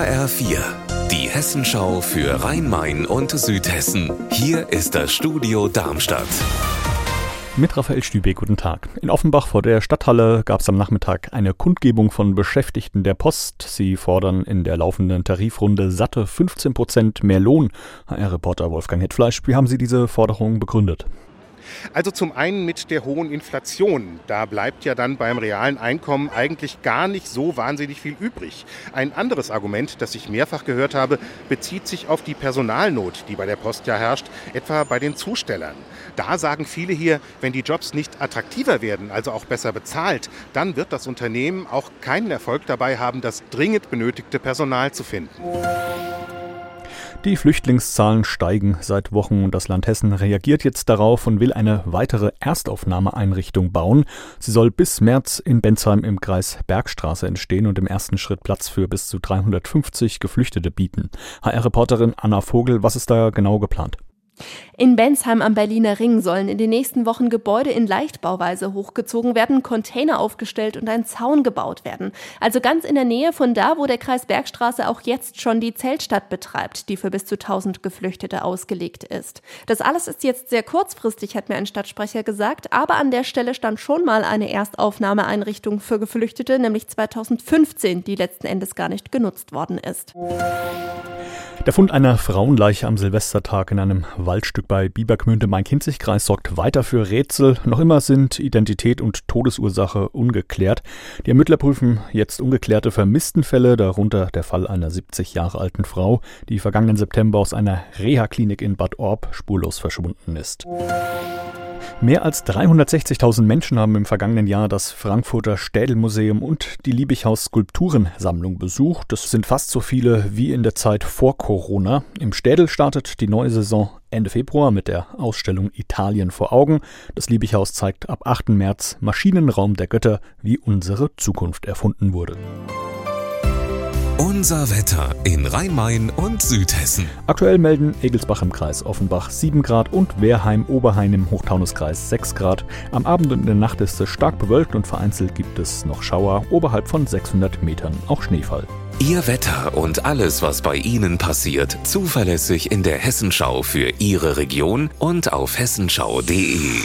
HR4, die Hessenschau für Rhein-Main und Südhessen. Hier ist das Studio Darmstadt. Mit Raphael Stübeck, guten Tag. In Offenbach vor der Stadthalle gab es am Nachmittag eine Kundgebung von Beschäftigten der Post. Sie fordern in der laufenden Tarifrunde satte 15 Prozent mehr Lohn. HR-Reporter Wolfgang Hetfleisch, wie haben Sie diese Forderung begründet? Also zum einen mit der hohen Inflation. Da bleibt ja dann beim realen Einkommen eigentlich gar nicht so wahnsinnig viel übrig. Ein anderes Argument, das ich mehrfach gehört habe, bezieht sich auf die Personalnot, die bei der Post ja herrscht, etwa bei den Zustellern. Da sagen viele hier, wenn die Jobs nicht attraktiver werden, also auch besser bezahlt, dann wird das Unternehmen auch keinen Erfolg dabei haben, das dringend benötigte Personal zu finden. Die Flüchtlingszahlen steigen seit Wochen und das Land Hessen reagiert jetzt darauf und will eine weitere Erstaufnahmeeinrichtung bauen. Sie soll bis März in Bensheim im Kreis Bergstraße entstehen und im ersten Schritt Platz für bis zu 350 Geflüchtete bieten. HR-Reporterin Anna Vogel, was ist da genau geplant? In Bensheim am Berliner Ring sollen in den nächsten Wochen Gebäude in Leichtbauweise hochgezogen werden, Container aufgestellt und ein Zaun gebaut werden. Also ganz in der Nähe von da, wo der Kreis Bergstraße auch jetzt schon die Zeltstadt betreibt, die für bis zu 1000 Geflüchtete ausgelegt ist. Das alles ist jetzt sehr kurzfristig, hat mir ein Stadtsprecher gesagt, aber an der Stelle stand schon mal eine Erstaufnahmeeinrichtung für Geflüchtete, nämlich 2015, die letzten Endes gar nicht genutzt worden ist. Der Fund einer Frauenleiche am Silvestertag in einem Waldstück bei Biebergmünde Main-Kinzig-Kreis sorgt weiter für Rätsel. Noch immer sind Identität und Todesursache ungeklärt. Die Ermittler prüfen jetzt ungeklärte Vermisstenfälle, darunter der Fall einer 70 Jahre alten Frau, die vergangenen September aus einer Reha-Klinik in Bad Orb spurlos verschwunden ist. Mehr als 360.000 Menschen haben im vergangenen Jahr das Frankfurter Städelmuseum und die Liebighaus Skulpturensammlung besucht. Das sind fast so viele wie in der Zeit vor Corona. Im Städel startet die neue Saison Ende Februar mit der Ausstellung Italien vor Augen. Das Liebighaus zeigt ab 8. März Maschinenraum der Götter, wie unsere Zukunft erfunden wurde. Unser Wetter in Rhein-Main und Südhessen. Aktuell melden Egelsbach im Kreis Offenbach 7 Grad und Wehrheim Oberhain im Hochtaunuskreis 6 Grad. Am Abend und in der Nacht ist es stark bewölkt und vereinzelt gibt es noch Schauer, oberhalb von 600 Metern auch Schneefall. Ihr Wetter und alles, was bei Ihnen passiert, zuverlässig in der Hessenschau für Ihre Region und auf hessenschau.de.